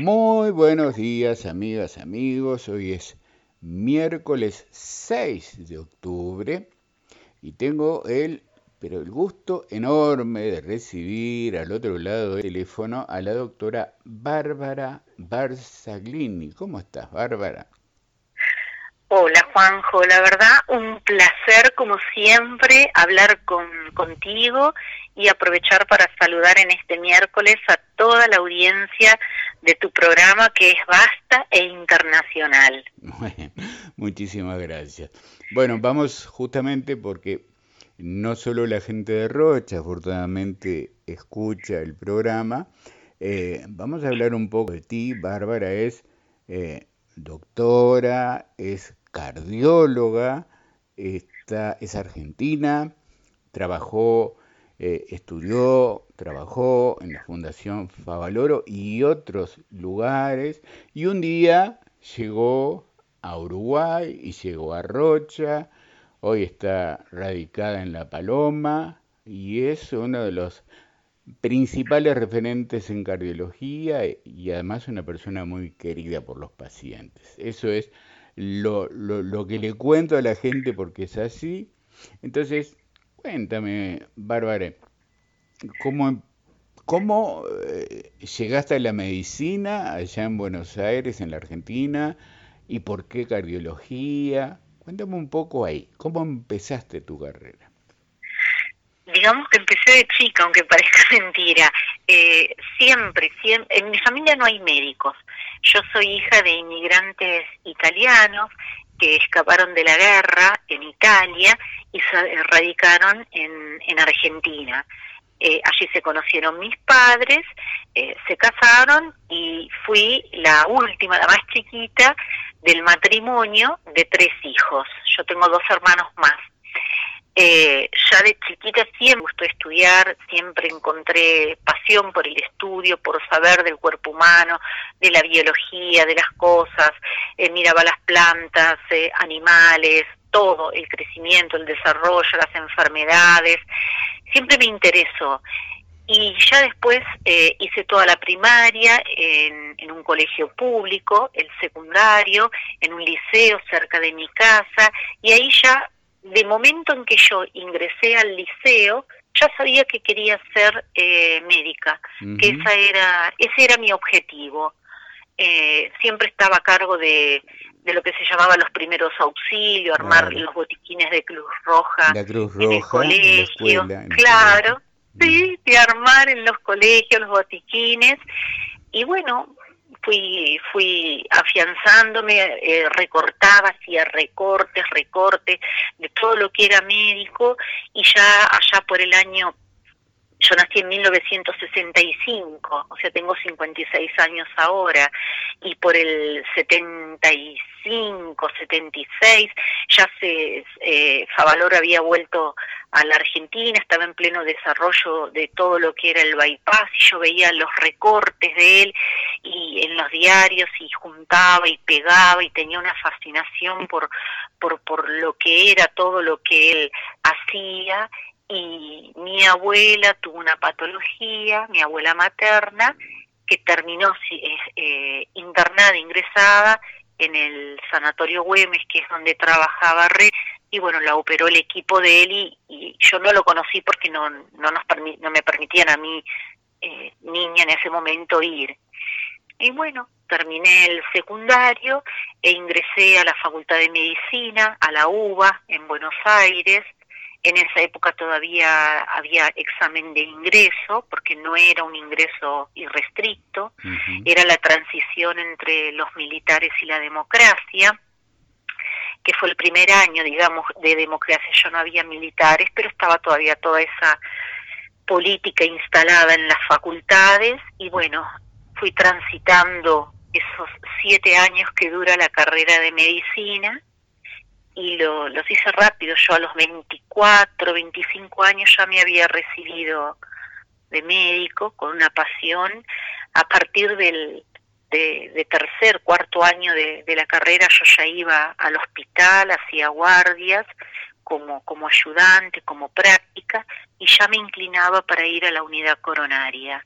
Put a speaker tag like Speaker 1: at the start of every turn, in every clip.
Speaker 1: Muy buenos días, amigas, amigos. Hoy es miércoles 6 de octubre y tengo el, pero el gusto enorme de recibir al otro lado del teléfono a la doctora Bárbara Barzaglini. ¿Cómo estás, Bárbara?
Speaker 2: Hola Juanjo, la verdad un placer como siempre hablar con, contigo y aprovechar para saludar en este miércoles a toda la audiencia de tu programa que es vasta e internacional.
Speaker 1: muchísimas gracias. Bueno, vamos justamente porque no solo la gente de Rocha afortunadamente escucha el programa, eh, vamos a hablar un poco de ti. Bárbara es eh, doctora, es cardióloga, está, es argentina, trabajó, eh, estudió, trabajó en la Fundación Favaloro y otros lugares, y un día llegó a Uruguay y llegó a Rocha, hoy está radicada en La Paloma y es uno de los principales referentes en cardiología y además una persona muy querida por los pacientes. Eso es lo, lo, que le cuento a la gente porque es así. Entonces, cuéntame, Bárbara, ¿cómo, eh, llegaste a la medicina allá en Buenos Aires, en la Argentina? ¿Y por qué cardiología? Cuéntame un poco ahí, ¿cómo empezaste tu carrera?
Speaker 2: Digamos que empecé de chica, aunque parezca mentira. Eh, siempre, siempre, en mi familia no hay médicos. Yo soy hija de inmigrantes italianos que escaparon de la guerra en Italia y se radicaron en, en Argentina. Eh, allí se conocieron mis padres, eh, se casaron y fui la última, la más chiquita del matrimonio de tres hijos. Yo tengo dos hermanos más. Eh, ya de chiquita siempre me gustó estudiar, siempre encontré pasión por el estudio, por saber del cuerpo humano, de la biología, de las cosas, eh, miraba las plantas, eh, animales, todo, el crecimiento, el desarrollo, las enfermedades, siempre me interesó. Y ya después hice toda la primaria en, en, un colegio público, el secundario, en un liceo cerca de mi casa, y ahí ya de momento en que yo ingresé al liceo, ya sabía que quería ser eh, médica, que esa era, ese era mi objetivo. Eh, siempre estaba a cargo de, de lo que se llamaba los primeros auxilios, armar los botiquines de Cruz Roja, en el colegio, claro, sí, de armar en los colegios los botiquines. Y bueno, fui, fui afianzándome, eh, recortaba, hacía recortes, recortes de todo lo que era médico y ya allá por el año yo nací en 1965, o sea, tengo 56 años ahora, y por el 75, 76, ya se, eh, Favalor había vuelto a la Argentina, estaba en pleno desarrollo de todo lo que era el bypass, y yo veía los recortes de él y en los diarios, y juntaba y pegaba, y tenía una fascinación por, por, por lo que era todo lo que él hacía, y mi abuela tuvo una patología, mi abuela materna, que terminó eh, internada, ingresada en el sanatorio Güemes, que es donde trabajaba Re, y bueno, la operó el equipo de él y, yo no lo conocí porque no, no, nos no me permitían a mí, eh, niña en ese momento, ir. Y bueno, terminé el secundario e ingresé a la Facultad de Medicina, a la UBA, en Buenos Aires, en esa época todavía había examen de ingreso, porque no era un ingreso irrestricto, era la transición entre los militares y la democracia, que fue el primer año, digamos, de democracia. Yo no había militares, pero estaba todavía toda esa política instalada en las facultades y bueno, fui transitando esos siete años que dura la carrera de medicina y lo, los hice rápido. Yo a los 24, 25 años ya me había recibido de médico con una pasión. A partir del de, tercer, cuarto año de, de, la carrera yo ya iba al hospital, hacía guardias como, como ayudante, como práctica, y ya me inclinaba para ir a la unidad coronaria.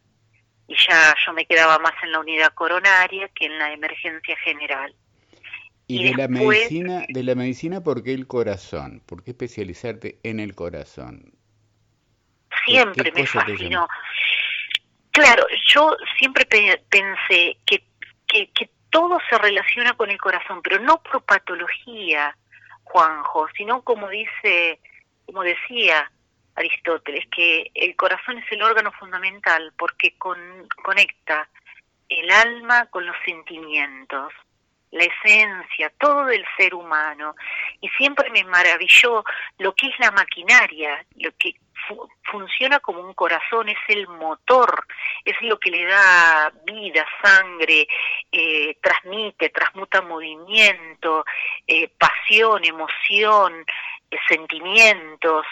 Speaker 2: y ya yo me quedaba más en la unidad coronaria que en la emergencia general.
Speaker 1: Y, de la medicina, de la medicina, ¿por qué el corazón? ¿Por qué especializarte en el corazón?
Speaker 2: Siempre me fascinó. Claro, yo siempre pensé que, que, que todo se relaciona con el corazón, pero no por patología, Juanjo, sino como dice, como decía Aristóteles, que el corazón es el órgano fundamental porque conecta el alma con los sentimientos, la esencia, todo del ser humano. Y siempre me maravilló lo que es la maquinaria, lo que funciona como un corazón, es el motor, es lo que le da vida, sangre, eh, transmite, transmuta movimiento, eh, pasión, emoción, eh, sentimientos.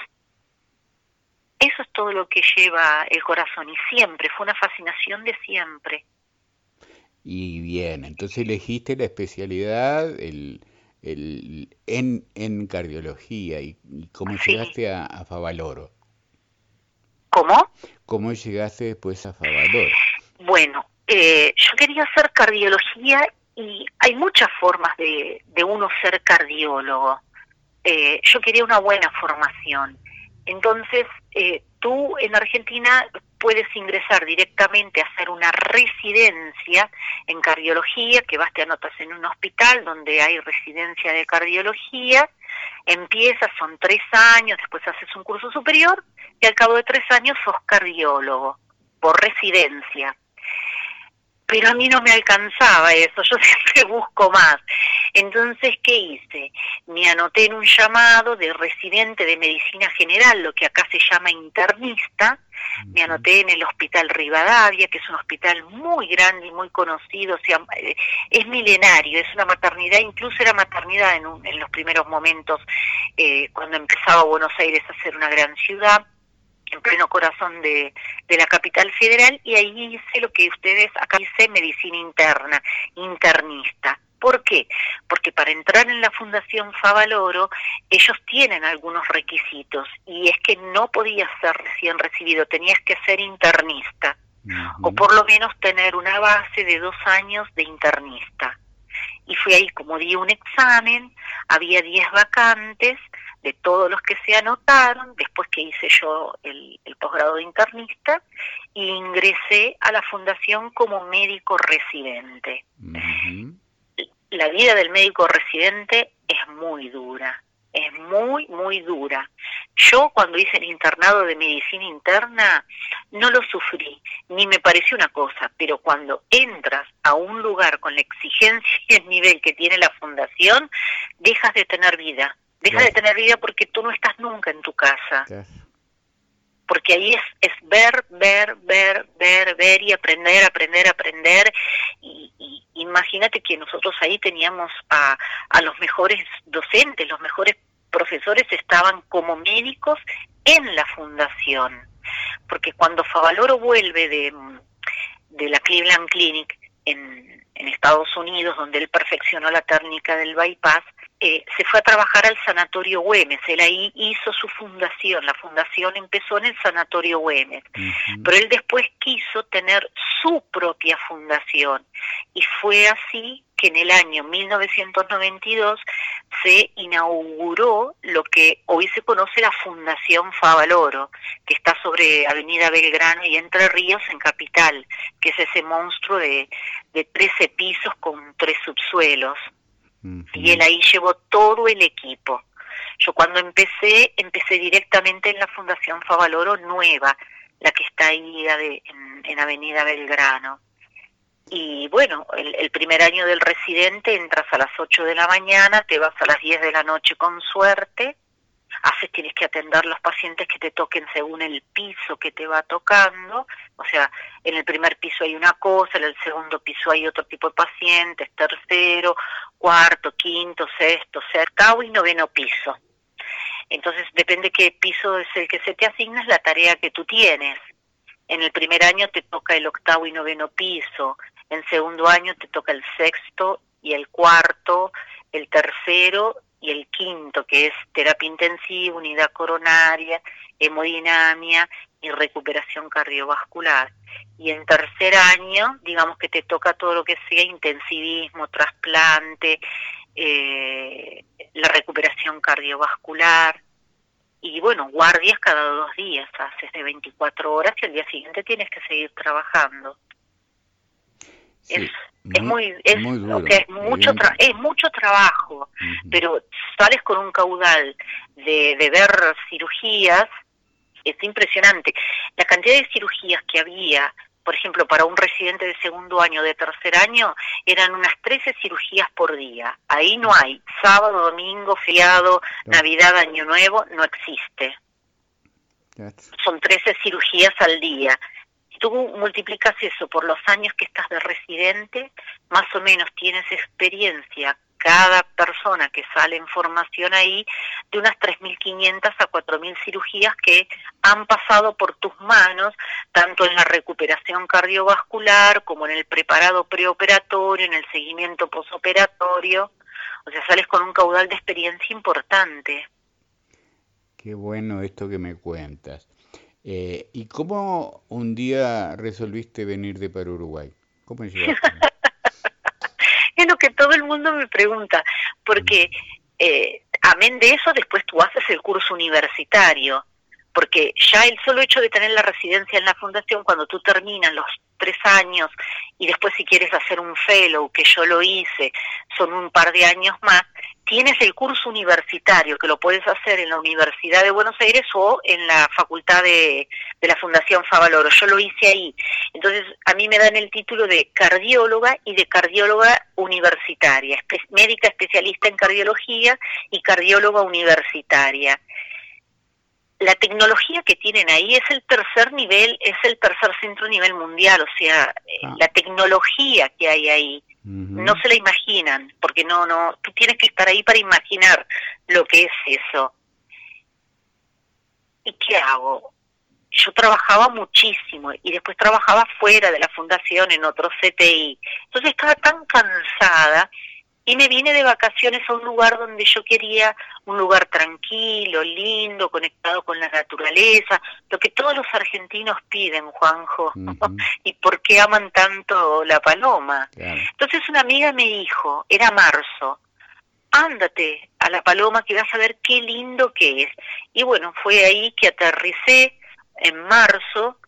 Speaker 2: Eso es todo lo que lleva el corazón y siempre, fue una fascinación de siempre.
Speaker 1: Y bien, entonces elegiste la especialidad el, el, en, en cardiología y, cómo llegaste a, a, Favaloro.
Speaker 2: ¿Cómo?
Speaker 1: ¿Cómo llegaste después a Favaloro?
Speaker 2: Bueno, eh, yo quería hacer cardiología y hay muchas formas de, de uno ser cardiólogo. Eh, yo quería una buena formación. Entonces, eh, tú en Argentina puedes ingresar directamente a hacer una residencia en cardiología, que vas, te anotas en un hospital donde hay residencia de cardiología, empiezas, son tres años, después haces un curso superior y al cabo de tres años sos cardiólogo por residencia pero a mí no me alcanzaba eso, yo siempre busco más. Entonces, ¿qué hice? Me anoté en un llamado de residente de medicina general, lo que acá se llama internista, me anoté en el Hospital Rivadavia, que es un hospital muy grande y muy conocido, eh, es milenario, es una maternidad, incluso era maternidad en, en los primeros momentos, eh, cuando empezaba Buenos Aires a ser una gran ciudad en pleno corazón de, de, la capital federal y ahí hice lo que ustedes acá hice medicina interna, internista. ¿Por qué? Porque para entrar en la Fundación Favaloro ellos tienen algunos requisitos y es que no podías ser recién recibido, tenías que ser internista o por lo menos tener una base de dos años de internista. Y fui ahí como di un examen, había 10 vacantes, de todos los que se anotaron, después que hice yo el, posgrado de internista, e ingresé a la fundación como médico residente. La vida del médico residente es muy dura, es muy, muy dura. Yo cuando hice el internado de medicina interna no lo sufrí, ni me pareció una cosa, pero cuando entras a un lugar con la exigencia y el nivel que tiene la fundación, dejas de tener vida Deja de tener vida porque tú no estás nunca en tu casa. Porque ahí es, es ver, ver, ver, ver, ver y aprender, aprender, aprender. Y, imagínate que nosotros ahí teníamos a, a los mejores docentes, los mejores profesores estaban como médicos en la fundación. Porque cuando Favaloro vuelve de, de la Cleveland Clinic en, en Estados Unidos, donde él perfeccionó la técnica del bypass, eh, se fue a trabajar al Sanatorio Güemes. Él ahí hizo su fundación. La fundación empezó en el Sanatorio Güemes. Pero él después quiso tener su propia fundación. Y fue así que en el año 1992 se inauguró lo que hoy se conoce la Fundación Favaloro, que está sobre Avenida Belgrano y Entre Ríos en Capital, que es ese monstruo de, de 13 pisos con tres subsuelos. Y él ahí llevó todo el equipo. Yo cuando empecé, empecé directamente en la Fundación Favaloro Nueva, la que está ahí en, en Avenida Belgrano. Y bueno, el, el, primer año del residente entras a las 8 de la mañana, te vas a las 10 de la noche con suerte, haces, tienes que atender los pacientes que te toquen según el piso que te va tocando, o sea, en el primer piso hay una cosa, en el segundo piso hay otro tipo de pacientes, tercero, cuarto, quinto, sexto, octavo y noveno piso. Entonces, depende qué piso es el que se te asigna, la tarea que tú tienes. En el primer año te toca el octavo y noveno piso, en segundo año te toca el sexto y el cuarto, el tercero y el quinto, que es terapia intensiva, unidad coronaria, hemodinamia y recuperación cardiovascular. Y en tercer año, digamos que te toca todo lo que sea intensivismo, trasplante, eh, la recuperación cardiovascular. Y bueno, guardias cada dos días, haces de 24 horas y al día siguiente tienes que seguir trabajando. es, muy, es, es mucho es mucho trabajo pero sales con un caudal de, de ver cirugías es impresionante. La cantidad de cirugías que había, por ejemplo, para un residente de segundo año, de tercer año, eran unas 13 cirugías por día. Ahí no hay. Sábado, domingo, fiado, Navidad, Año Nuevo, no existe. Son 13 cirugías al día. Si tú multiplicas eso por los años que estás de residente, más o menos tienes experiencia cada persona que sale en formación ahí de unas 3.500 a 4.000 cirugías que han pasado por tus manos, tanto en la recuperación cardiovascular como en el preparado preoperatorio, en el seguimiento posoperatorio. O sea, sales con un caudal de experiencia importante.
Speaker 1: Qué bueno esto que me cuentas. Eh, ¿Y cómo un día resolviste venir de para Uruguay? ¿Cómo llegaste?
Speaker 2: es lo que todo el mundo me pregunta, porque eh, amén de eso, después tú haces el curso universitario, porque ya el solo hecho de tener la residencia en la fundación, cuando tú terminas los tres años y después si quieres hacer un fellow, que yo lo hice, son un par de años más, tienes el curso universitario que lo puedes hacer en la Universidad de Buenos Aires o en la Facultad de, de la Fundación Favaloro. Yo lo hice ahí. Entonces, a mí me dan el título de cardióloga y de cardióloga universitaria, médica especialista en cardiología y cardióloga universitaria la tecnología que tienen ahí es el tercer nivel, es el tercer centro a nivel mundial, o sea, eh, ah. la tecnología que hay ahí, no se la imaginan, porque no, no, tú tienes que estar ahí para imaginar lo que es eso. ¿Y qué hago? Yo trabajaba muchísimo y después trabajaba fuera de la fundación en otro CTI. Entonces estaba tan cansada y me vine de vacaciones a un lugar donde yo quería un lugar tranquilo, lindo, conectado con la naturaleza, lo que todos los argentinos piden, Juanjo, y por qué aman tanto la paloma. Entonces una amiga me dijo, era marzo, ándate a la paloma que vas a ver qué lindo que es. Y bueno, fue ahí que aterricé en marzo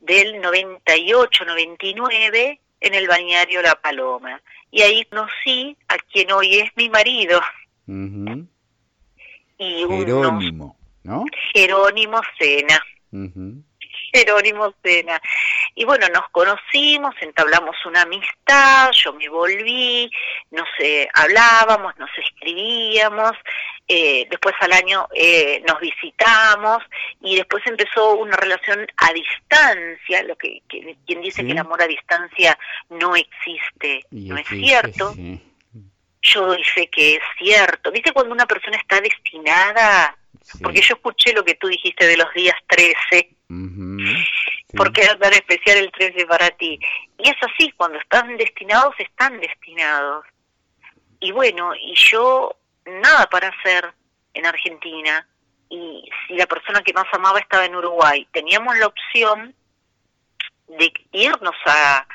Speaker 2: del 98, 99 en el bañario La Paloma y ahí conocí a quien hoy es mi marido.
Speaker 1: y Jerónimo, ¿no?
Speaker 2: Jerónimo Sena. Jerónimo Sena. Y bueno, nos conocimos, entablamos una amistad, yo me volví, nos eh, hablábamos, nos escribíamos, eh, después al año eh, nos visitamos y después empezó una relación a distancia, lo que, quien dice que el amor a distancia no existe, no es cierto. Yo doy fe que es cierto. ¿Viste cuando una persona está destinada? Porque yo escuché lo que tú dijiste de los días 13. ¿Por qué es tan especial el 13 para ti? Y es así, cuando están destinados, están destinados. Y bueno, y yo nada para hacer en Argentina. Y si la persona que más amaba estaba en Uruguay, teníamos la opción de irnos a...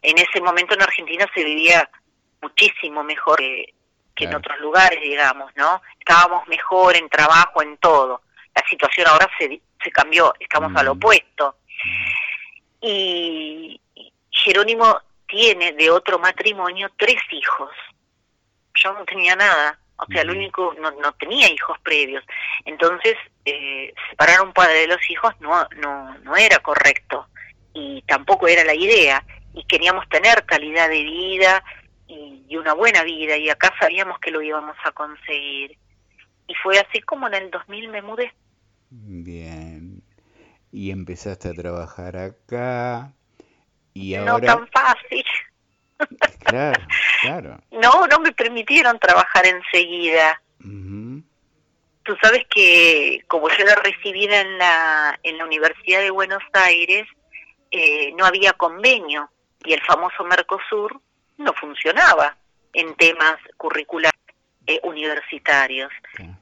Speaker 2: En ese momento en Argentina se vivía muchísimo mejor que, en otros lugares, digamos, ¿no? Estábamos mejor en trabajo, en todo. La situación ahora se, se cambió, estamos al mm. opuesto. Y Jerónimo tiene de otro matrimonio tres hijos. Yo no tenía nada, o sea, el único, no, no tenía hijos previos. Entonces, eh, separar a un padre de los hijos no, no, no era correcto y tampoco era la idea. Y queríamos tener calidad de vida y, y una buena vida y acá sabíamos que lo íbamos a conseguir. Y fue así como en el 2000 me mudé.
Speaker 1: Bien. Y empezaste a trabajar acá. Y
Speaker 2: ahora... No tan fácil.
Speaker 1: Claro, claro.
Speaker 2: No, no me permitieron trabajar enseguida. Tú sabes que como yo era recibida en la, en la Universidad de Buenos Aires, eh, no había convenio y el famoso Mercosur no funcionaba en temas curriculares. eh, universitarios.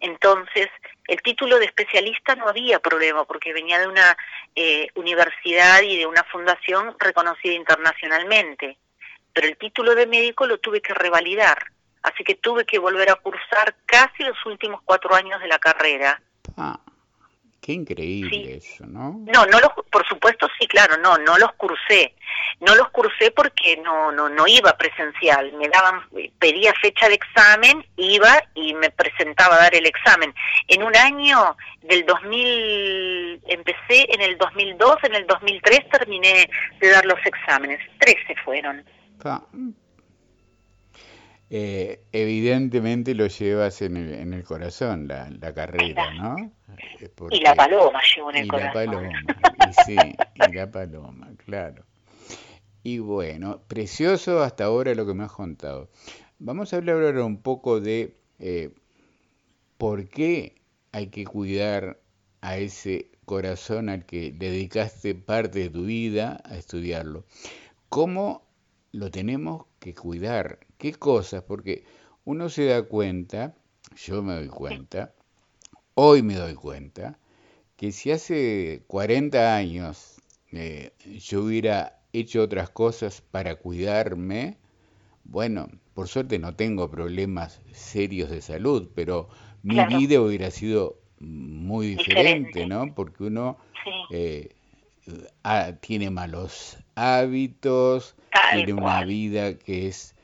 Speaker 2: Entonces, el título de especialista no había problema porque venía de una eh, universidad y de una fundación reconocida internacionalmente, pero el título de médico lo tuve que revalidar, así que tuve que volver a cursar casi los últimos cuatro años de la carrera.
Speaker 1: Ah. Qué increíble eso, ¿no?
Speaker 2: No, no los, por supuesto sí, claro, no, no los cursé. No los cursé porque no, no, no iba presencial. Me daban, pedía fecha de examen, iba y me presentaba a dar el examen. En un año del 2000, empecé en el 2002, en el 2003 terminé de dar los exámenes. Trece fueron.
Speaker 1: Eh, evidentemente lo llevas en el, en el corazón, la, la carrera, ¿no?
Speaker 2: y la paloma llevo en el
Speaker 1: y
Speaker 2: corazón.
Speaker 1: La paloma, y sí, y la paloma, claro. Y bueno, precioso hasta ahora lo que me has contado. Vamos a hablar ahora un poco de eh, por qué hay que cuidar a ese corazón al que dedicaste parte de tu vida a estudiarlo. ¿Cómo lo tenemos que cuidar? ¿Qué cosas? Porque uno se da cuenta, yo me doy cuenta, hoy me doy cuenta, que si hace 40 años eh, yo hubiera hecho otras cosas para cuidarme, bueno, por suerte no tengo problemas serios de salud, pero mi vida hubiera sido muy diferente, ¿no? Porque uno eh, tiene malos hábitos, tiene una vida que es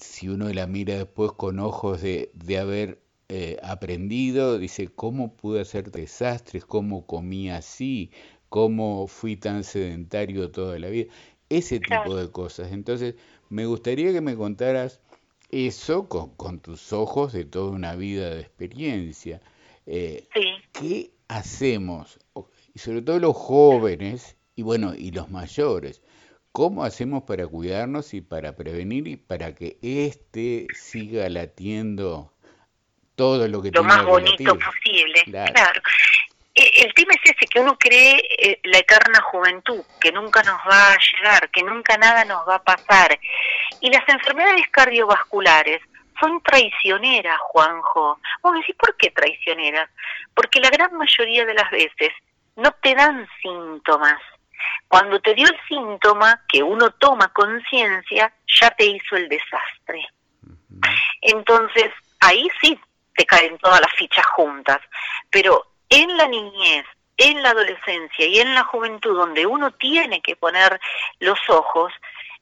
Speaker 1: si uno la mira después con ojos de, de haber eh, aprendido, dice, ¿cómo pude hacer desastres? ¿Cómo comí así? ¿Cómo fui tan sedentario toda la vida? Ese tipo de cosas. Entonces, me gustaría que me contaras eso con, con tus ojos de toda una vida de experiencia. Eh, ¿Qué hacemos? Y sobre todo los jóvenes y bueno, y los mayores. ¿Cómo hacemos para cuidarnos y para prevenir y para que éste siga latiendo todo lo que
Speaker 2: Lo más bonito posible, claro. E, el tema es ese, que uno cree eh, la eterna juventud, que nunca nos va a llegar, que nunca nada nos va a pasar. Y las enfermedades cardiovasculares son traicioneras, Juanjo. Vos decís, ¿por qué traicioneras? Porque la gran mayoría de las veces no te dan síntomas cuando te dio el síntoma, que uno toma conciencia, ya te hizo el desastre. Entonces, ahí sí te caen todas las fichas juntas. Pero en la niñez, en la adolescencia y en la juventud, donde uno tiene que poner los ojos,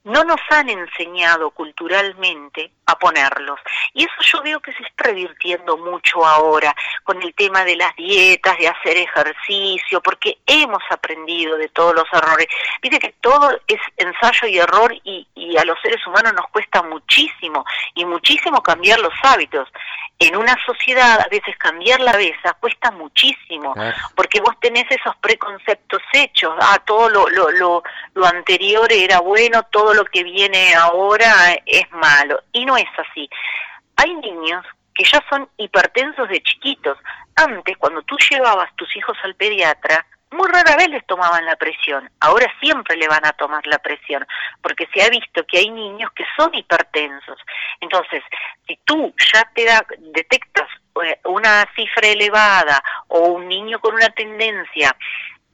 Speaker 2: no nos han enseñado culturalmente a ponerlos. Y eso yo veo que se está revirtiendo mucho ahora con el tema de las dietas, de hacer ejercicio, porque hemos aprendido de todos los errores. Viste que todo es ensayo y error y, y a los seres humanos nos cuesta muchísimo y muchísimo cambiar los hábitos. En una sociedad a veces cambiar la besa cuesta muchísimo, porque vos tenés esos preconceptos hechos, ah, todo lo, lo, lo, lo anterior era bueno, todo lo que viene ahora es malo. Y no es así. Hay niños que ya son hipertensos de chiquitos. Antes, cuando tú llevabas tus hijos al pediatra, muy rara vez les tomaban la presión. Ahora siempre le van a tomar la presión, porque se ha visto que hay niños que son hipertensos. Entonces, si tú ya te da, detectas eh, una cifra elevada o un niño con una tendencia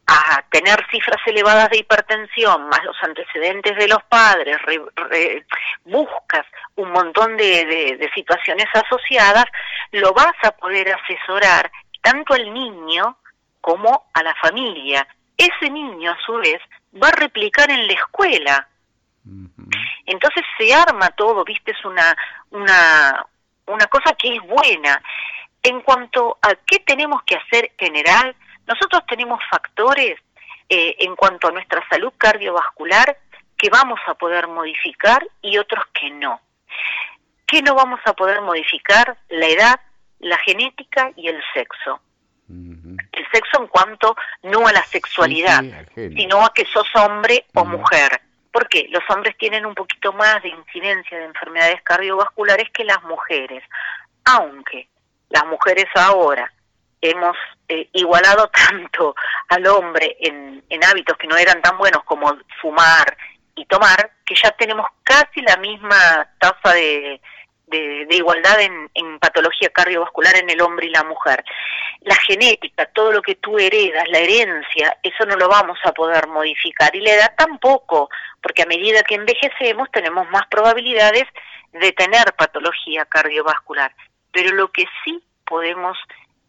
Speaker 2: a tener cifras elevadas de hipertensión, más los antecedentes de los padres, buscas un montón de, de, situaciones asociadas, lo vas a poder asesorar tanto al niño como a la familia. Ese niño, a su vez, va a replicar en la escuela. Entonces se arma todo, viste, es una, una, una cosa que es buena. En cuanto a qué tenemos que hacer general, nosotros tenemos factores eh, en cuanto a nuestra salud cardiovascular que vamos a poder modificar y otros que no. ¿Qué no vamos a poder modificar? La edad, la genética y el sexo. El sexo en cuanto no a la sexualidad, sino a que sos hombre o mujer. ¿Por qué? Los hombres tienen un poquito más de incidencia de enfermedades cardiovasculares que las mujeres, aunque las mujeres ahora hemos eh, igualado tanto al hombre en, en hábitos que no eran tan buenos como fumar y tomar, que ya tenemos casi la misma tasa de, igualdad en, en, patología cardiovascular en el hombre y la mujer. La genética, todo lo que tú heredas, la herencia, eso no lo vamos a poder modificar y la edad tampoco, porque a medida que envejecemos tenemos más probabilidades de tener patología cardiovascular. Pero lo que sí podemos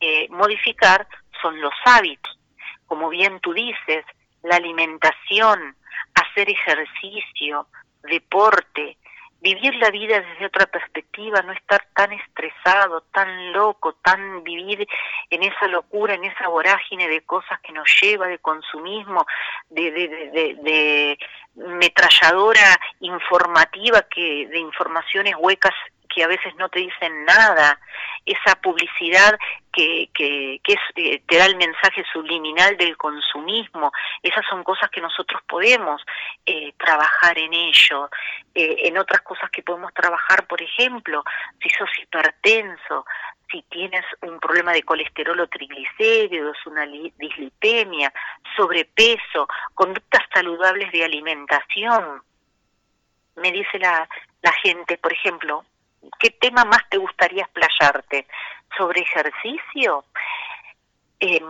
Speaker 2: eh, modificar son los hábitos. Como bien tú dices, la alimentación, hacer ejercicio, deporte, vivir la vida desde otra perspectiva, no estar tan estresado, tan loco, tan vivir en esa locura, en esa vorágine de cosas que nos lleva, de consumismo, de, de, de, de metralladora informativa que de informaciones huecas que a veces no te dicen nada, esa publicidad que, que, que eh, te da el mensaje subliminal del consumismo, esas son cosas que nosotros podemos eh, trabajar en ello. Eh, en otras cosas que podemos trabajar, por ejemplo, si sos hipertenso, si tienes un problema de colesterol o triglicéridos, una dislipemia, sobrepeso, conductas saludables de alimentación. Me dice la, la gente, por ejemplo, ¿qué tema más te gustaría explayarte? ¿Sobre ejercicio? Eh,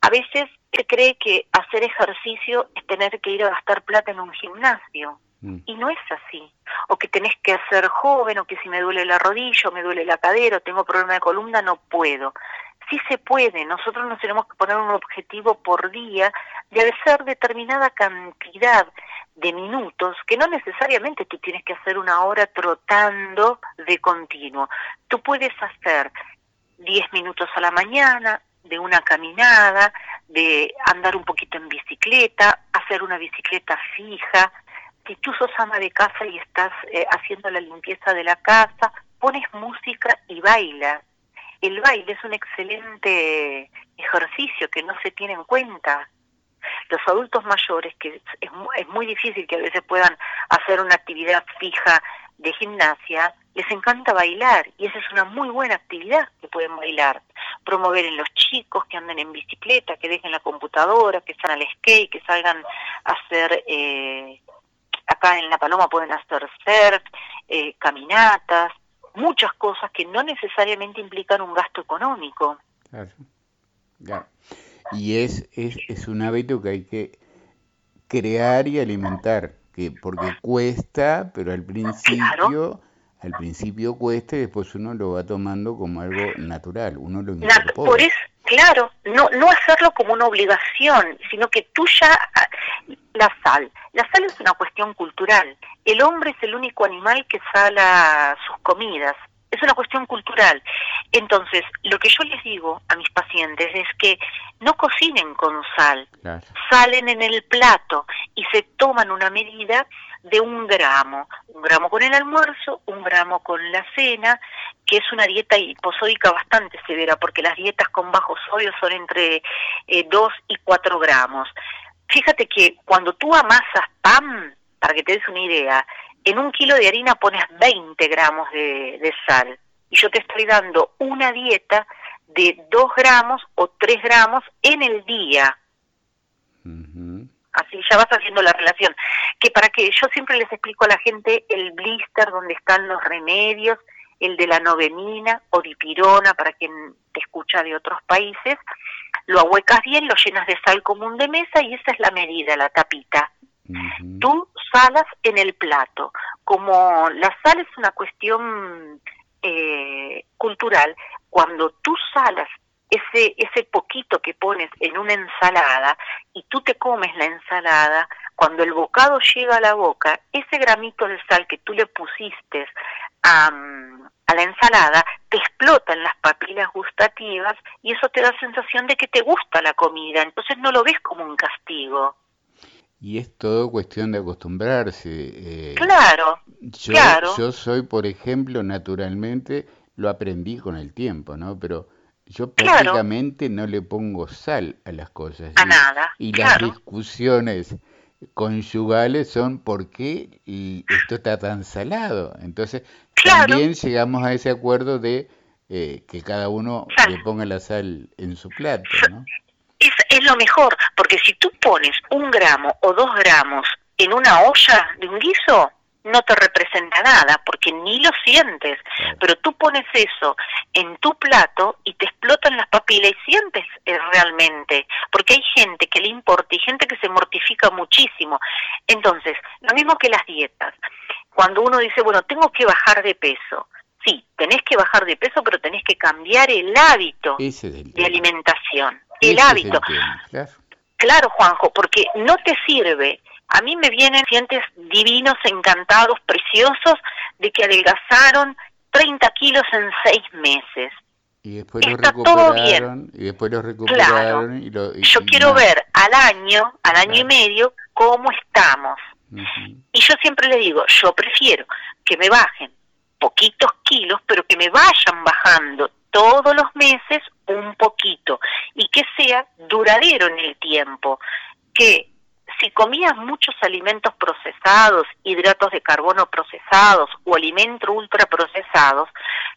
Speaker 2: a veces se cree que hacer ejercicio es tener que ir a gastar plata en un gimnasio. Mm. Y no es así. O que tenés que ser joven, o que si me duele la rodilla, o me duele la cadera, o tengo problema de columna, no puedo. Sí se puede, nosotros nos tenemos que poner un objetivo por día de hacer determinada cantidad de minutos, que no necesariamente tú tienes que hacer una hora trotando de continuo. Tú puedes hacer 10 minutos a la mañana, de una caminada, de andar un poquito en bicicleta, hacer una bicicleta fija. Si tú sos ama de casa y estás eh, haciendo la limpieza de la casa, pones música y bailas. El baile es un excelente ejercicio que no se tiene en cuenta los adultos mayores, que es, es muy difícil que a veces puedan hacer una actividad fija de gimnasia, les encanta bailar y esa es una muy buena actividad que pueden bailar. Promover en los chicos que anden en bicicleta, que dejen la computadora, que salgan al skate, que salgan a hacer, eh, acá en La Paloma pueden hacer surf, eh, caminatas, muchas cosas que no necesariamente implican un gasto económico.
Speaker 1: Y es, es, es un hábito que hay que crear y alimentar, que porque cuesta, pero al principio, al principio cuesta y después uno lo va tomando como algo natural, uno lo incorpora.
Speaker 2: Por eso, claro, no, no hacerlo como una obligación, sino que tú ya, la sal, la sal es una cuestión cultural, el hombre es el único animal que sala sus comidas, es una cuestión cultural. Entonces, lo que yo les digo a mis pacientes es que no cocinen con sal, salen en el plato y se toman una medida de un gramo, un gramo con el almuerzo, un gramo con la cena, que es una dieta hiposódica bastante severa, porque las dietas con bajo sodio son entre eh, 2 y 4 gramos. Fíjate que cuando tú amasas pan, para que te des una idea, en un kilo de harina pones 20 gramos de, sal y yo te estoy dando una dieta de 2 gramos o 3 gramos en el día. Así ya vas haciendo la relación. Que para que yo siempre les explico a la gente el blister donde están los remedios, el de la novenina o dipirona para quien te escucha de otros países, lo ahuecas bien, lo llenas de sal común de mesa y esa es la medida, la tapita. Tú salas en el plato. Como la sal es una cuestión eh, cultural, cuando tú salas ese, ese poquito que pones en una ensalada y tú te comes la ensalada, cuando el bocado llega a la boca, ese gramito de sal que tú le pusiste a, a la ensalada te explota en las papilas gustativas y eso te da sensación de que te gusta la comida, entonces no lo ves como un castigo.
Speaker 1: Y es todo cuestión de acostumbrarse.
Speaker 2: Eh, claro,
Speaker 1: yo,
Speaker 2: claro.
Speaker 1: Yo soy, por ejemplo, naturalmente, lo aprendí con el tiempo, ¿no? Pero yo prácticamente no le pongo sal a las cosas.
Speaker 2: A nada.
Speaker 1: Y las discusiones conyugales son por qué esto está tan salado. Entonces, también llegamos a ese acuerdo de eh, que cada uno le ponga la sal en su plato, ¿no?
Speaker 2: Es, lo mejor, porque si tú pones un gramo o dos gramos en una olla de un guiso, no te representa nada, porque porque ni lo sientes, pero tú pones eso en tu plato y te explotan las papilas y sientes eh, realmente, porque hay gente que le importa y gente que se mortifica muchísimo. Entonces, lo mismo que las dietas. Cuando uno dice, bueno, tengo que bajar de peso, sí, tenés que bajar de peso, pero tenés que cambiar el hábito de alimentación, el hábito. claro, Juanjo, porque no te sirve a mí me vienen pacientes divinos, encantados, preciosos, de que adelgazaron 30 kilos en seis meses.
Speaker 1: Y después lo recuperaron, y después lo recuperaron. Y
Speaker 2: yo quiero ver al año, al año y medio, cómo estamos. Y yo siempre le digo, yo prefiero que me bajen poquitos kilos, pero que me vayan bajando todos los meses un poquito y que sea duradero en el tiempo. Que si comías muchos alimentos procesados, hidratos de carbono procesados o alimentos ultraprocesados,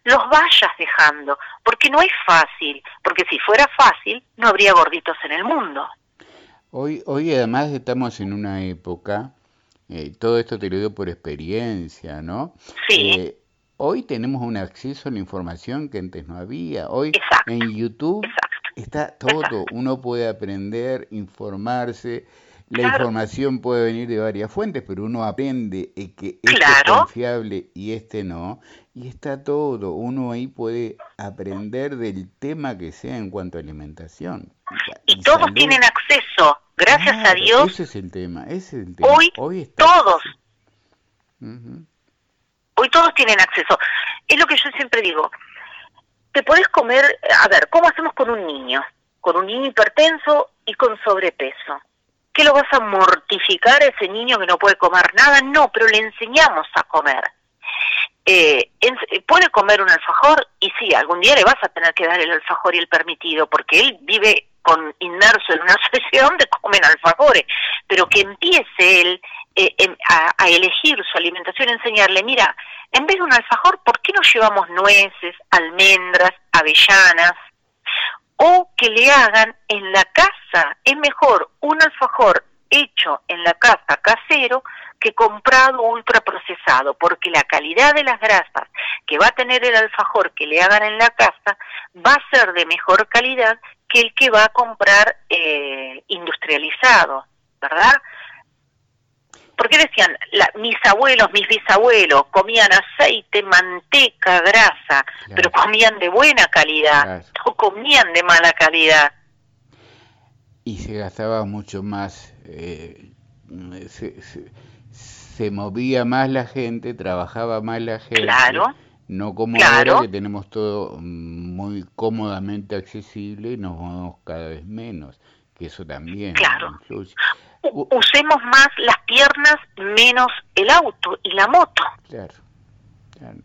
Speaker 2: los vayas dejando, porque no es fácil, porque si fuera fácil no habría gorditos en el mundo.
Speaker 1: Hoy, hoy además estamos en una época, eh, todo esto te lo digo por experiencia, ¿no?
Speaker 2: Sí. Eh,
Speaker 1: hoy tenemos un acceso a la información que antes no había. Hoy en YouTube está todo, uno puede aprender, informarse la información puede venir de varias fuentes, pero uno aprende que este es confiable y este no, y está todo. Uno ahí puede aprender del tema que sea en cuanto a alimentación.
Speaker 2: Y, todos tienen acceso, gracias a Dios.
Speaker 1: Ese es el tema, ese es el tema.
Speaker 2: Hoy, todos. Hoy todos tienen acceso. Es lo que yo siempre digo. Te podés comer, a ver, ¿cómo hacemos con un niño? Con un niño hipertenso y con sobrepeso ¿Qué lo vas a mortificar a ese niño que no puede comer nada? No, pero le enseñamos a comer. Eh, puede comer un alfajor y sí, algún día le vas a tener que dar el alfajor y el permitido, porque él vive con inmerso en una sociedad donde comen alfajores, pero que empiece él eh, a, a, elegir su alimentación, enseñarle, mira, en vez de un alfajor, ¿por qué no llevamos nueces, almendras, avellanas? o que le hagan en la casa. Es mejor un alfajor hecho en la casa casero que comprado ultraprocesado, porque la calidad de las grasas que va a tener el alfajor que le hagan en la casa va a ser de mejor calidad que el que va a comprar eh, industrializado, ¿verdad? Porque decían, mis abuelos, mis bisabuelos comían aceite, manteca, grasa, pero comían de buena calidad, no comían de mala calidad.
Speaker 1: Y se gastaba mucho más, eh, se, movía más la gente, trabajaba más la gente.
Speaker 2: Claro.
Speaker 1: No como ahora que tenemos todo muy cómodamente accesible y nos movemos cada vez menos, que eso también
Speaker 2: claro usemos más las piernas, menos el auto y la moto.
Speaker 1: Claro, claro.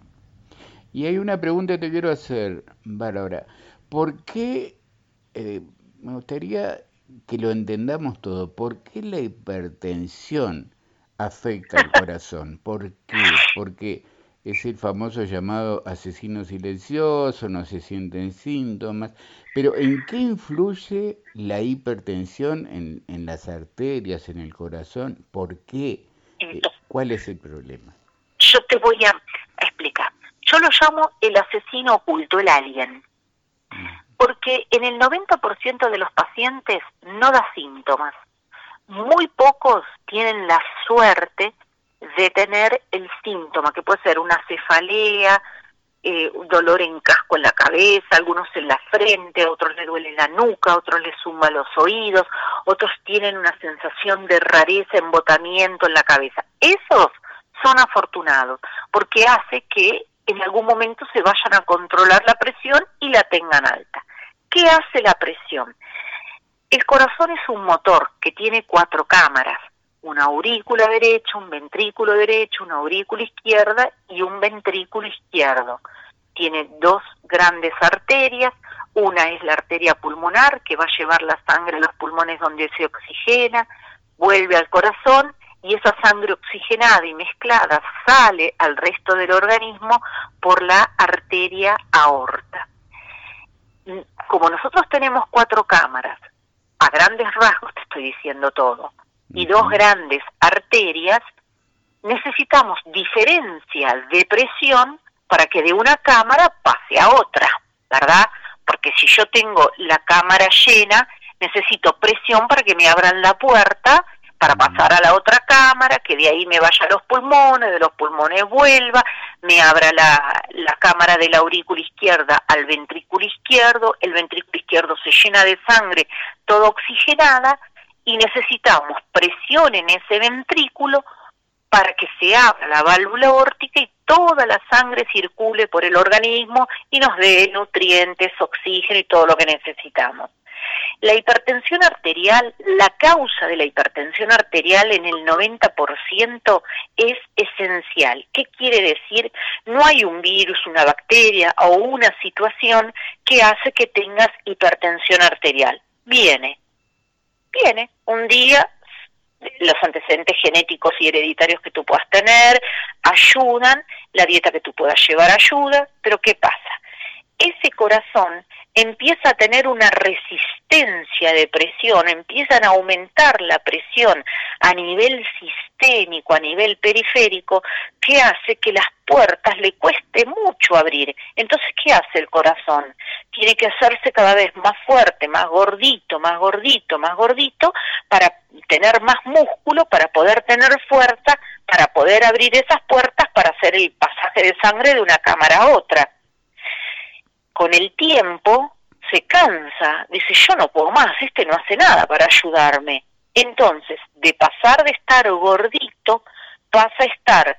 Speaker 1: Y hay una pregunta que te quiero hacer, Bárbara. ¿Por qué, eh, me gustaría que lo entendamos todo, por qué la hipertensión afecta al corazón? ¿Por qué? Porque es el famoso llamado asesino silencioso, no se sienten síntomas, pero ¿en qué influye la hipertensión en, en las arterias, en el corazón? ¿Por qué? Eh, ¿Cuál es el problema?
Speaker 2: Yo te voy a explicar. Yo lo llamo el asesino oculto, el alien, mm. porque en el 90% de los pacientes no da síntomas. Muy pocos tienen la suerte de tener el síntoma, que puede ser una cefalea, eh, dolor en casco en la cabeza, algunos en la frente, otros le duele la nuca, otros le zumba los oídos, otros tienen una sensación de rareza, embotamiento en la cabeza. Esos son afortunados, porque hace que en algún momento se vayan a controlar la presión y la tengan alta. ¿Qué hace la presión? El corazón es un motor que tiene cuatro cámaras una aurícula derecha, un ventrículo derecho, una aurícula izquierda y un ventrículo izquierdo. Tiene dos grandes arterias, una es la arteria pulmonar que va a llevar la sangre a los pulmones donde se oxigena, vuelve al corazón y esa sangre oxigenada y mezclada sale al resto del organismo por la arteria aorta. Como nosotros tenemos cuatro cámaras, a grandes rasgos te estoy diciendo todo, y dos grandes arterias, necesitamos diferencia de presión para que de una cámara pase a otra, ¿verdad? Porque si yo tengo la cámara llena, necesito presión para que me abran la puerta para pasar a la otra cámara, que de ahí me vaya a los pulmones, de los pulmones vuelva, me abra la, la cámara de la aurícula izquierda al ventrículo izquierdo, el ventrículo izquierdo se llena de sangre toda oxigenada y necesitamos presión en ese ventrículo para que se abra la válvula órtica y toda la sangre circule por el organismo y nos dé nutrientes, oxígeno y todo lo que necesitamos. La hipertensión arterial, la causa de la hipertensión arterial en el 90% es esencial. ¿Qué quiere decir? No hay un virus, una bacteria o una situación que hace que tengas hipertensión arterial. Viene, viene. Un día los antecedentes genéticos y hereditarios que tú puedas tener ayudan, la dieta que tú puedas llevar ayuda, pero ¿qué pasa? Ese corazón empieza a tener una resistencia de presión, empiezan a aumentar la presión a nivel sistémico, a nivel periférico, que hace que las puertas le cueste mucho abrir. Entonces, ¿qué hace el corazón? Tiene que hacerse cada vez más fuerte, más gordito, más gordito, más gordito, para tener más músculo, para poder tener fuerza, para poder abrir esas puertas, para hacer el pasaje de sangre de una cámara a otra con el tiempo se cansa, dice yo no puedo más, este no hace nada para ayudarme. Entonces, de pasar de estar gordito, pasa a estar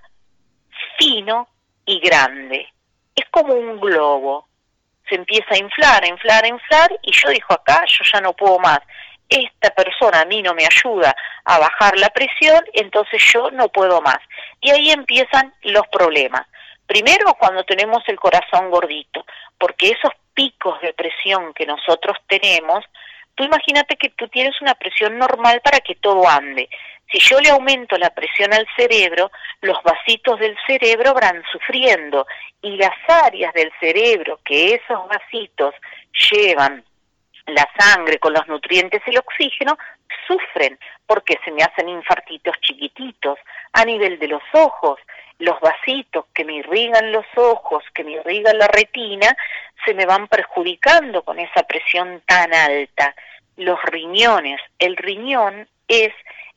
Speaker 2: fino y grande. Es como un globo. Se empieza a inflar, a inflar, a inflar, y yo digo acá, yo ya no puedo más. Esta persona a mí no me ayuda a bajar la presión, entonces yo no puedo más. Y ahí empiezan los problemas. Primero cuando tenemos el corazón gordito, porque esos picos de presión que nosotros tenemos, tú imagínate que tú tienes una presión normal para que todo ande. Si yo le aumento la presión al cerebro, los vasitos del cerebro van sufriendo y las áreas del cerebro que esos vasitos llevan la sangre con los nutrientes y el oxígeno sufren porque se me hacen infartitos chiquititos a nivel de los ojos, los vasitos que me irrigan los ojos, que me irrigan la retina, se me van perjudicando con esa presión tan alta. Los riñones, el riñón es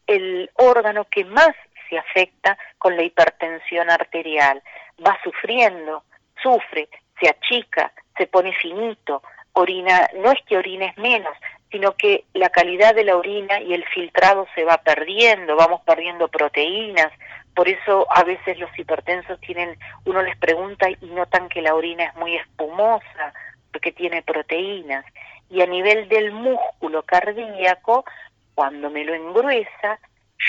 Speaker 2: el órgano que más se afecta con la hipertensión arterial. Va sufriendo, sufre, se achica, se pone finito, orina, no es que orines menos, sino que la calidad de la orina y el filtrado se va perdiendo, vamos perdiendo proteínas, por eso a veces los hipertensos tienen, uno les pregunta y notan que la orina es muy espumosa porque tiene proteínas. Y a nivel del músculo cardíaco, cuando me lo engruesa,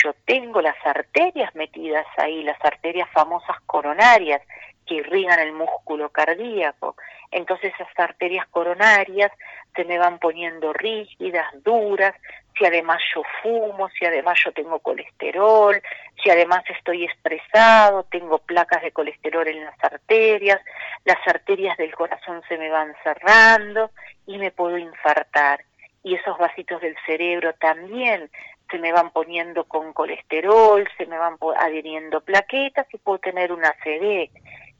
Speaker 2: yo tengo las arterias metidas ahí, las arterias famosas coronarias que irrigan el músculo cardíaco. Entonces esas arterias coronarias se me van poniendo rígidas, duras, si además yo fumo, si además yo tengo colesterol, si además estoy estresado, tengo placas de colesterol en las arterias, las arterias del corazón se me van cerrando y me puedo infartar. Y esos vasitos del cerebro también se me van poniendo con colesterol, se me van adhiriendo plaquetas y puedo tener una CD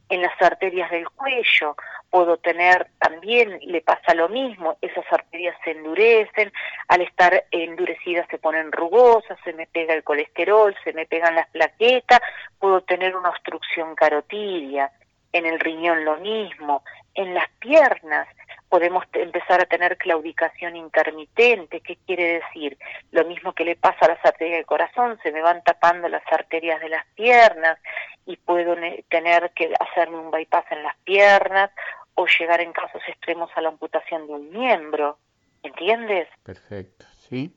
Speaker 2: en las arterias del cuello, puedo tener también, le pasa lo mismo, esas arterias se endurecen, al estar endurecidas se ponen rugosas, se me pega el colesterol, se me pegan las plaquetas, puedo tener una obstrucción carotidia, en el riñón lo mismo, en las piernas podemos empezar a tener claudicación intermitente. ¿Qué quiere decir? Lo mismo que le pasa a las arterias del corazón, se me van tapando las arterias de las piernas y puedo tener que hacerme un bypass en las piernas o llegar en casos extremos a la amputación de un miembro. ¿Entiendes?
Speaker 1: Perfecto, sí.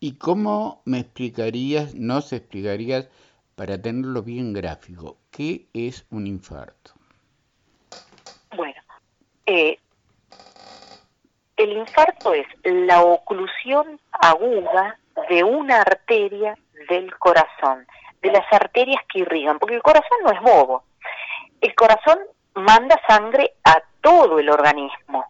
Speaker 1: ¿Y cómo me explicarías, nos explicarías, para tenerlo bien gráfico, qué es un infarto?
Speaker 2: Bueno, eh, el infarto es la oclusión aguda de una arteria del corazón, de las arterias que irrigan, porque el corazón no es bobo. El corazón manda sangre a todo el organismo,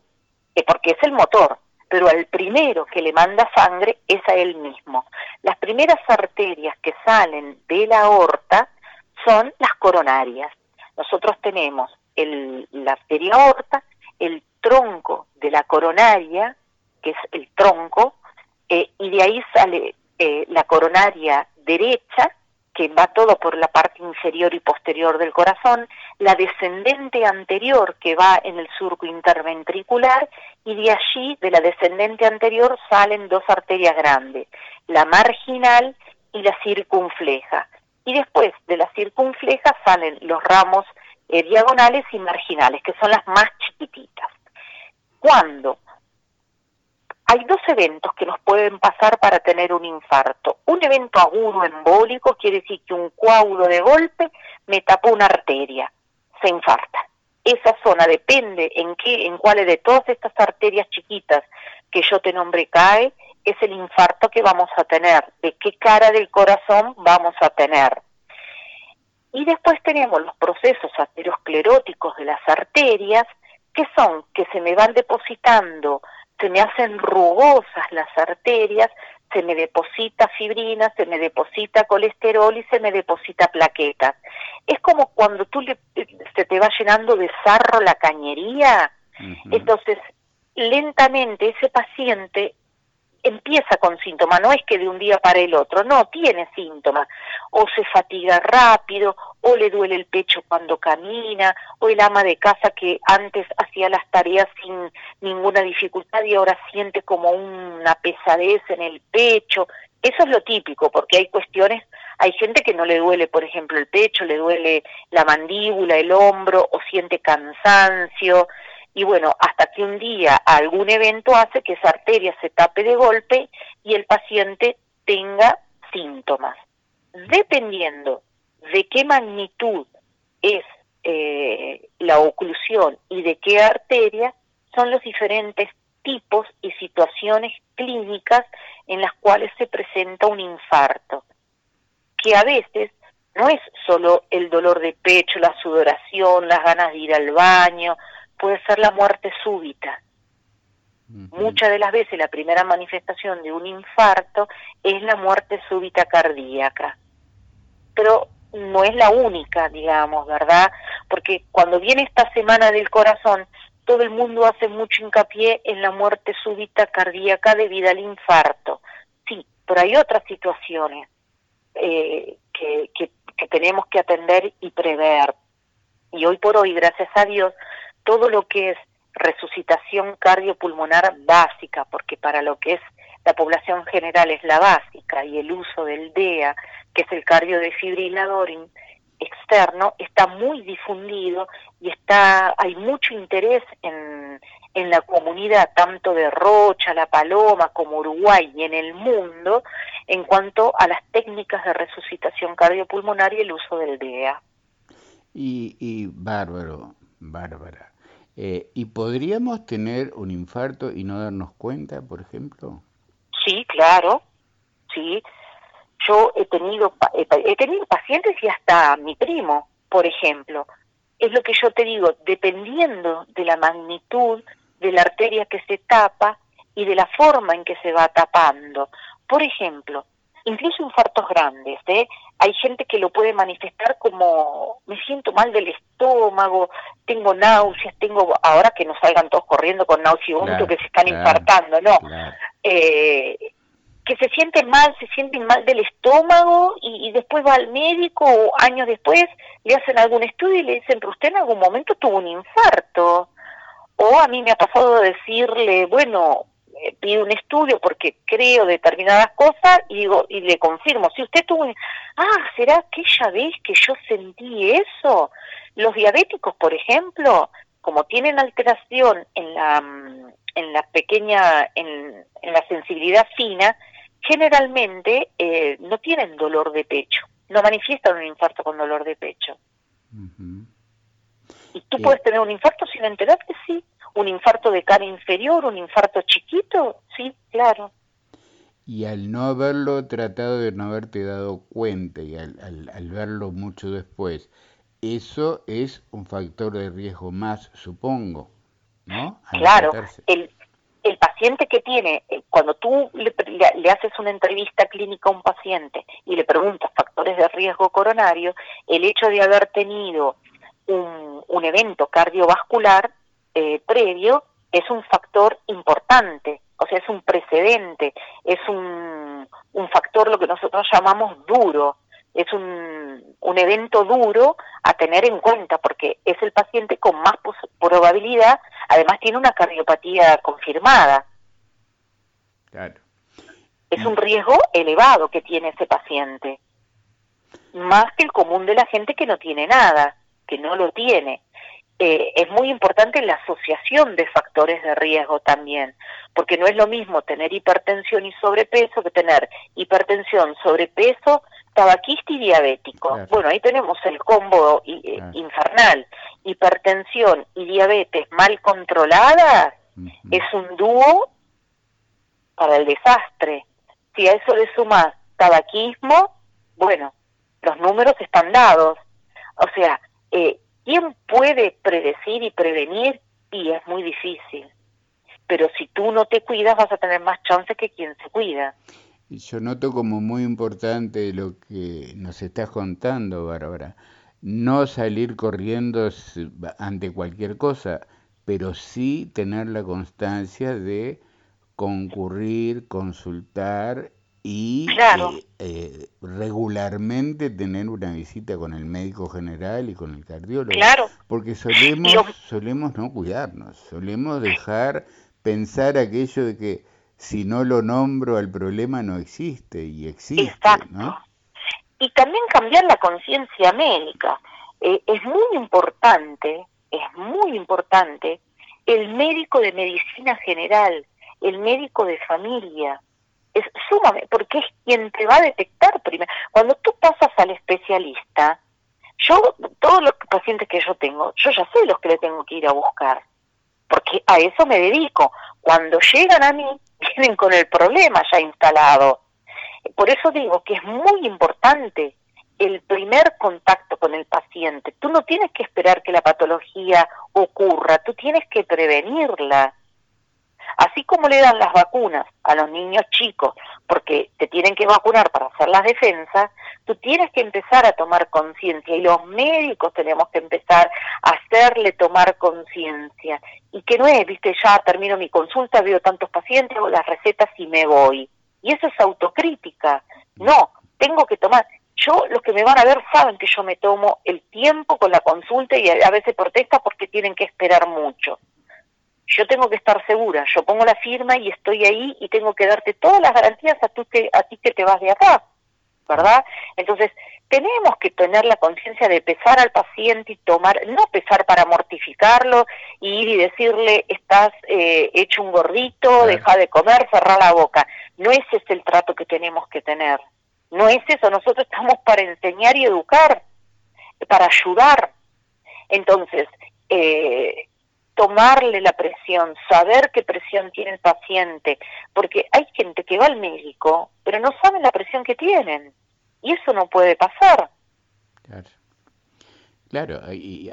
Speaker 2: eh, porque es el motor, pero al primero que le manda sangre es a él mismo. Las primeras arterias que salen de la aorta son las coronarias. Nosotros tenemos el, la arteria aorta, el tronco de la coronaria, que es el tronco, eh, y de ahí sale eh, la coronaria derecha, que va todo por la parte inferior y posterior del corazón, la descendente anterior que va en el surco interventricular y de allí, de la descendente anterior, salen dos arterias grandes, la marginal y la circunfleja. Y después de la circunfleja salen los ramos eh, diagonales y marginales, que son las más chiquititas. Cuando eventos que nos pueden pasar para tener un infarto. Un evento agudo embólico quiere decir que un coágulo de golpe me tapó una arteria, se infarta. Esa zona depende en qué, en cuáles de todas estas arterias chiquitas que yo te nombré cae, es el infarto que vamos a tener, de qué cara del corazón vamos a tener. Y después tenemos los procesos ateroscleróticos de las arterias, que son que se me van depositando se me hacen rugosas las arterias, se me deposita fibrina, se me deposita colesterol y se me deposita plaquetas. Es como cuando tú le, se te va llenando de sarro la cañería. Entonces, lentamente ese paciente empieza con síntomas, no es que de un día para el otro, no, tiene síntomas, o se fatiga rápido, o le duele el pecho cuando camina, o el ama de casa que antes hacía las tareas sin ninguna dificultad y ahora siente como una pesadez en el pecho. Eso es lo típico, porque hay cuestiones, hay gente que no le duele, por ejemplo, el pecho, le duele la mandíbula, el hombro, o siente cansancio, y bueno, hasta que un día algún evento hace que esa arteria se tape de golpe y el paciente tenga síntomas. Dependiendo de qué magnitud es eh, la oclusión y de qué arteria, son los diferentes tipos y situaciones clínicas en las cuales se presenta un infarto, que a veces no es solo el dolor de pecho, la sudoración, las ganas de ir al baño, puede ser la muerte súbita. Muchas de las veces la primera manifestación de un infarto es la muerte súbita cardíaca, pero no es la única, digamos, ¿verdad? Porque cuando viene esta semana del corazón, todo el mundo hace mucho hincapié en la muerte súbita cardíaca debido al infarto. Sí, pero hay otras situaciones eh, que, que tenemos que atender y prever. Y hoy por hoy, gracias a Dios, todo lo que es resucitación cardiopulmonar básica, porque para lo que es la población general es la básica y el uso del DEA, que es el cardiodefibrilador externo, está muy difundido y está hay mucho interés en, en la comunidad, tanto de Rocha, La Paloma, como Uruguay y en el mundo, en cuanto a las técnicas de resucitación cardiopulmonar y el uso del DEA.
Speaker 1: Y, y bárbaro, bárbara. Eh, ¿Y podríamos tener un infarto y no darnos cuenta, por ejemplo?
Speaker 2: Sí, claro, sí. Yo he tenido, he tenido pacientes y hasta mi primo, por ejemplo. Es lo que yo te digo, dependiendo de la magnitud de la arteria que se tapa y de la forma en que se va tapando. Por ejemplo, incluso infartos grandes, ¿eh? hay gente que lo puede manifestar como me siento mal del estómago, tengo náuseas, tengo, ahora que no salgan todos corriendo con náuseas y vómito que se están infartando, no, eh, que se sienten mal, se sienten mal del estómago y, y, después va al médico o años después le hacen algún estudio y le dicen, pero usted en algún momento tuvo un infarto. O a mí me ha pasado decirle, bueno, eh, pido un estudio porque creo determinadas cosas y digo y le confirmo. Si usted tuvo ah será aquella vez que yo sentí eso los diabéticos por ejemplo como tienen alteración en la mm, en la pequeña en, en la sensibilidad fina generalmente eh, no tienen dolor de pecho. No manifiestan un infarto con dolor de pecho. Y tú puedes tener un infarto sin enterarte sí un infarto de cara inferior, un infarto chiquito, sí, claro.
Speaker 1: Y al no haberlo tratado de no haberte dado cuenta y al, al, verlo mucho después, eso es un factor de riesgo más, supongo, ¿no?
Speaker 2: claro, el, el paciente que tiene, eh, cuando tú le, le, haces una entrevista clínica a un paciente y le preguntas factores de riesgo coronario, el hecho de haber tenido un, un evento cardiovascular eh, previo es un factor importante, o sea, es un precedente, es un, un factor lo que nosotros llamamos duro, es un, un evento duro a tener en cuenta porque es el paciente con más probabilidad, además tiene una cardiopatía confirmada.
Speaker 1: Claro.
Speaker 2: Es un riesgo elevado que tiene ese paciente, más que el común de la gente que no tiene nada, que no lo tiene. Eh, es muy importante la asociación de factores de riesgo también, porque no es lo mismo tener hipertensión y sobrepeso que tener hipertensión, sobrepeso, tabaquista y diabético. Bueno, ahí tenemos el combo eh, infernal. Hipertensión y diabetes mal controlada es un dúo para el desastre. Si a eso le sumas tabaquismo, bueno, los números están dados. O sea, eh, ¿quién puede predecir y prevenir? Y es muy difícil. Pero si tú no te cuidas, vas a tener más chance que quien se cuida.
Speaker 1: Yo noto como muy importante lo que nos estás contando, Bárbara. No salir corriendo ante cualquier cosa, pero sí tener la constancia de concurrir, consultar y eh, eh, regularmente tener una visita con el médico general y con el cardiólogo.
Speaker 2: Claro.
Speaker 1: Porque solemos, solemos no cuidarnos, solemos dejar pensar aquello de que si no lo nombro al problema no existe y existe. Exacto.
Speaker 2: Y también cambiar la conciencia médica. Eh, es muy importante, es muy importante el médico de medicina general, el médico de familia. Es sumamente, porque es quien te va a detectar primero. Cuando tú pasas al especialista, yo, todos los pacientes que yo tengo, yo ya sé los que le tengo que ir a buscar, porque a eso me dedico. Cuando llegan a mí, vienen con el problema ya instalado. Por eso digo que es muy importante el primer contacto con el paciente. Tú no tienes que esperar que la patología ocurra, tú tienes que prevenirla. Así como le dan las vacunas a los niños chicos, porque te tienen que vacunar para hacer las defensas, tú tienes que empezar a tomar conciencia y los médicos tenemos que empezar a hacerle tomar conciencia. Y que no es, viste, ya termino mi consulta, veo tantos pacientes, hago las recetas y me voy. Y eso es autocrítica. No, tengo que tomar. Yo, los que me van a ver saben que yo me tomo el tiempo con la consulta y a veces protesta porque tienen que esperar mucho yo tengo que estar segura, yo pongo la firma y estoy ahí y tengo que darte todas las garantías a, tú que, a ti que te vas de acá, ¿verdad? Entonces, tenemos que tener la conciencia de pesar al paciente y tomar, no pesar para mortificarlo y ir y decirle, estás eh, hecho un gordito, deja de comer, cerrar la boca. No ese es el trato que tenemos que tener. No es eso, nosotros estamos para enseñar y educar, para ayudar. Entonces, eh, tomarle la presión, saber qué presión tiene el paciente, porque hay gente que va al médico, pero no sabe la presión que tienen, y eso no puede pasar.
Speaker 1: Claro, claro hay,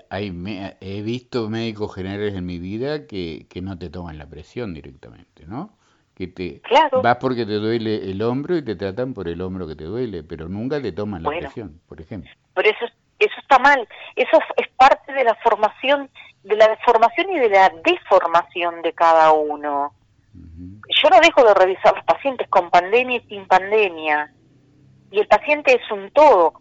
Speaker 1: he visto médicos generales en mi vida que, que no te toman la presión directamente, ¿no? Que te vas porque te duele el hombro y te tratan por el hombro que te duele, pero nunca te toman la presión, por ejemplo.
Speaker 2: Por eso eso está mal, eso es parte de la formación de la formación y de la deformación de cada uno. Yo no dejo de revisar los pacientes con pandemia y sin pandemia. Y el paciente es un todo.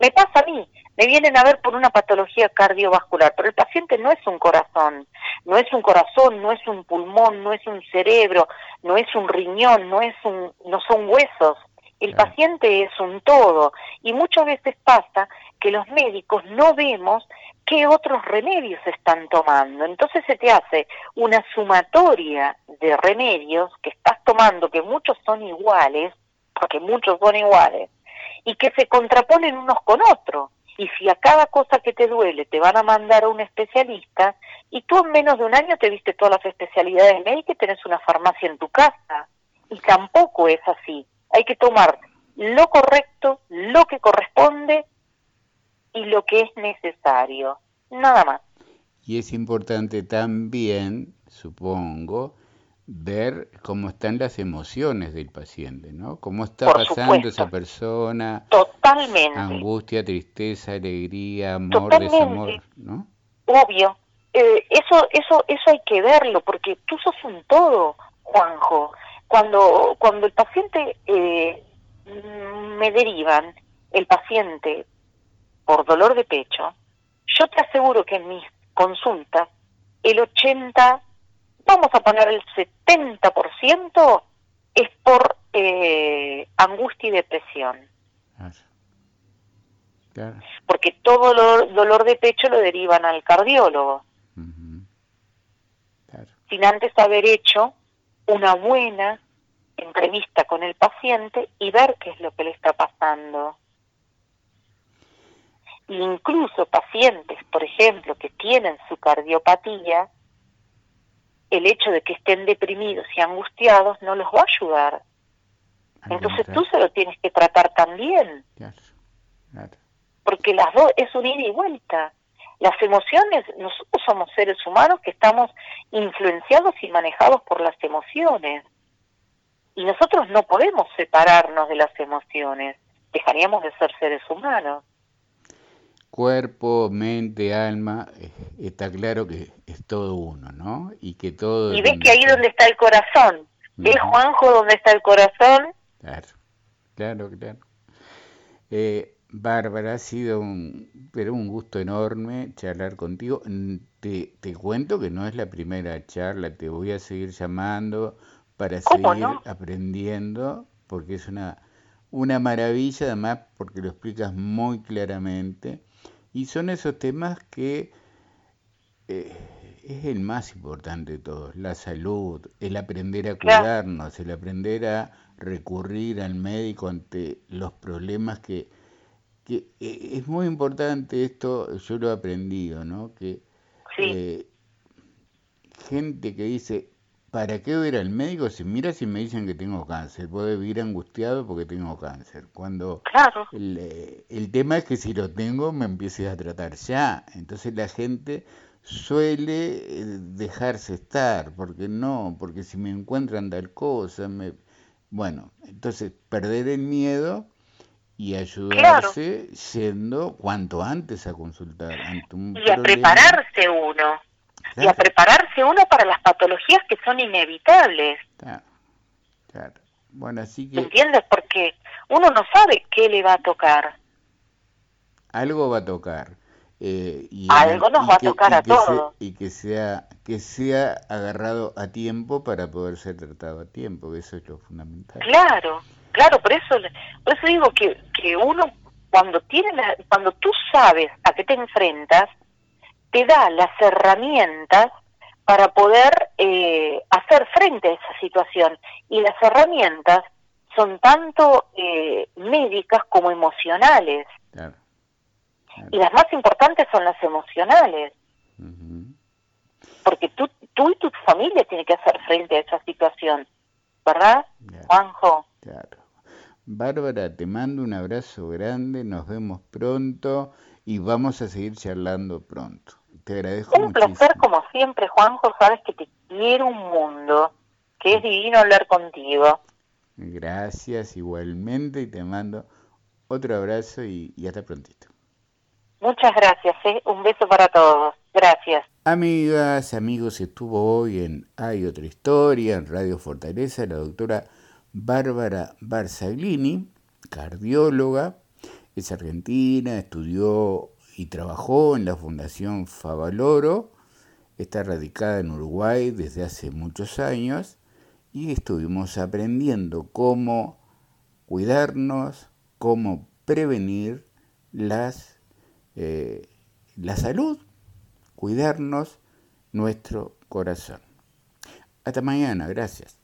Speaker 2: Me pasa a mí, me vienen a ver por una patología cardiovascular, pero el paciente no es un corazón, no es un corazón, no es un pulmón, no es un cerebro, no es un riñón, no es un no son huesos. El paciente es un todo y muchas veces pasa que los médicos no vemos qué otros remedios están tomando. Entonces se te hace una sumatoria de remedios que estás tomando, que muchos son iguales, porque muchos son iguales, y que se contraponen unos con otros. Y si a cada cosa que te duele te van a mandar a un especialista, y tú en menos de un año te viste todas las especialidades médicas y tenés una farmacia en tu casa. Y tampoco es así. Hay que tomar lo correcto, lo que corresponde y lo que es necesario, nada más.
Speaker 1: Y es importante también, supongo, ver cómo están las emociones del paciente, ¿no? Cómo está pasando esa persona.
Speaker 2: Totalmente.
Speaker 1: Angustia, tristeza, alegría, amor, desamor, ¿no?
Speaker 2: Obvio. Eh, eso, eso, eso hay que verlo, porque tú sos un todo, Juanjo. Cuando, cuando el paciente eh, me derivan, el paciente por dolor de pecho, yo te aseguro que en mis consultas el 80 vamos a poner el 70% es por eh, angustia y depresión. Porque todo dolor de pecho lo derivan al cardiólogo. Sin antes haber hecho una buena entrevista con el paciente y ver qué es lo que le está pasando. Incluso pacientes, por ejemplo, que tienen su cardiopatía, el hecho de que estén deprimidos y angustiados no los va a ayudar. Entonces tú se lo tienes que tratar también. Porque las dos es un ida y vuelta. Las emociones, nosotros somos seres humanos que estamos influenciados y manejados por las emociones. Y nosotros no podemos separarnos de las emociones. Dejaríamos de ser seres humanos
Speaker 1: cuerpo, mente, alma, eh, está claro que es todo uno, ¿no? Y que todo...
Speaker 2: Y ves que ahí donde está el corazón, ¿ves Juanjo donde está el corazón?
Speaker 1: Claro, claro, claro. Eh, Bárbara, ha sido un, pero un gusto enorme charlar contigo. Mm, te, te cuento que no es la primera charla, te voy a seguir llamando para seguir aprendiendo, porque es una, una maravilla, además porque lo explicas muy claramente y son esos temas que eh, es el más importante de todos, la salud, el aprender a cuidarnos, el aprender a recurrir al médico ante los problemas que, que eh, es muy importante esto, yo lo he aprendido, ¿no? Que eh, gente que dice, ¿Para qué voy a ir al médico si mira si me dicen que tengo cáncer? Puedo vivir angustiado porque tengo cáncer. Cuando
Speaker 2: claro.
Speaker 1: el, el, tema es que si lo tengo me empieces a tratar ya. Entonces la gente suele eh, dejarse estar, porque no, porque si me encuentran tal cosa, me... bueno, entonces perder el miedo y ayudarse yendo cuanto antes a consultar. Ante un
Speaker 2: y a prepararse uno y a prepararse uno para las patologías que son inevitables.
Speaker 1: Claro, Bueno, así que...
Speaker 2: ¿Entiendes? Porque uno no sabe qué le va a tocar.
Speaker 1: Algo va a tocar. Eh, y,
Speaker 2: Algo nos va a tocar a todos.
Speaker 1: y que sea, que sea agarrado a tiempo para poder ser tratado a tiempo, que eso es lo fundamental.
Speaker 2: Claro, claro, por eso, por eso digo que, que uno cuando tiene la, cuando tú sabes a qué te enfrentas, te da las herramientas para poder eh, hacer frente a esa situación. Y las herramientas son tanto eh, médicas como emocionales. Y las más importantes son las emocionales. Porque tú, tú y tu familia tienen que hacer frente a esa situación. ¿Verdad, Juanjo?
Speaker 1: Claro. Bárbara, te mando un abrazo grande, nos vemos pronto y vamos a seguir charlando pronto. Te agradezco
Speaker 2: Un placer como siempre, Juanjo, sabes que te quiero un mundo, que es divino hablar contigo.
Speaker 1: Gracias igualmente y te mando otro abrazo y, hasta prontito.
Speaker 2: Muchas gracias, ¿eh? un beso para todos. Gracias.
Speaker 1: Amigas, amigos, estuvo hoy en Hay otra historia, en Radio Fortaleza, la doctora Bárbara Barzaglini, cardióloga, es argentina, estudió y trabajó en la Fundación Favaloro, está radicada en Uruguay desde hace muchos años y estuvimos aprendiendo cómo cuidarnos, cómo prevenir las, eh, la salud, cuidarnos nuestro corazón. Hasta mañana, gracias.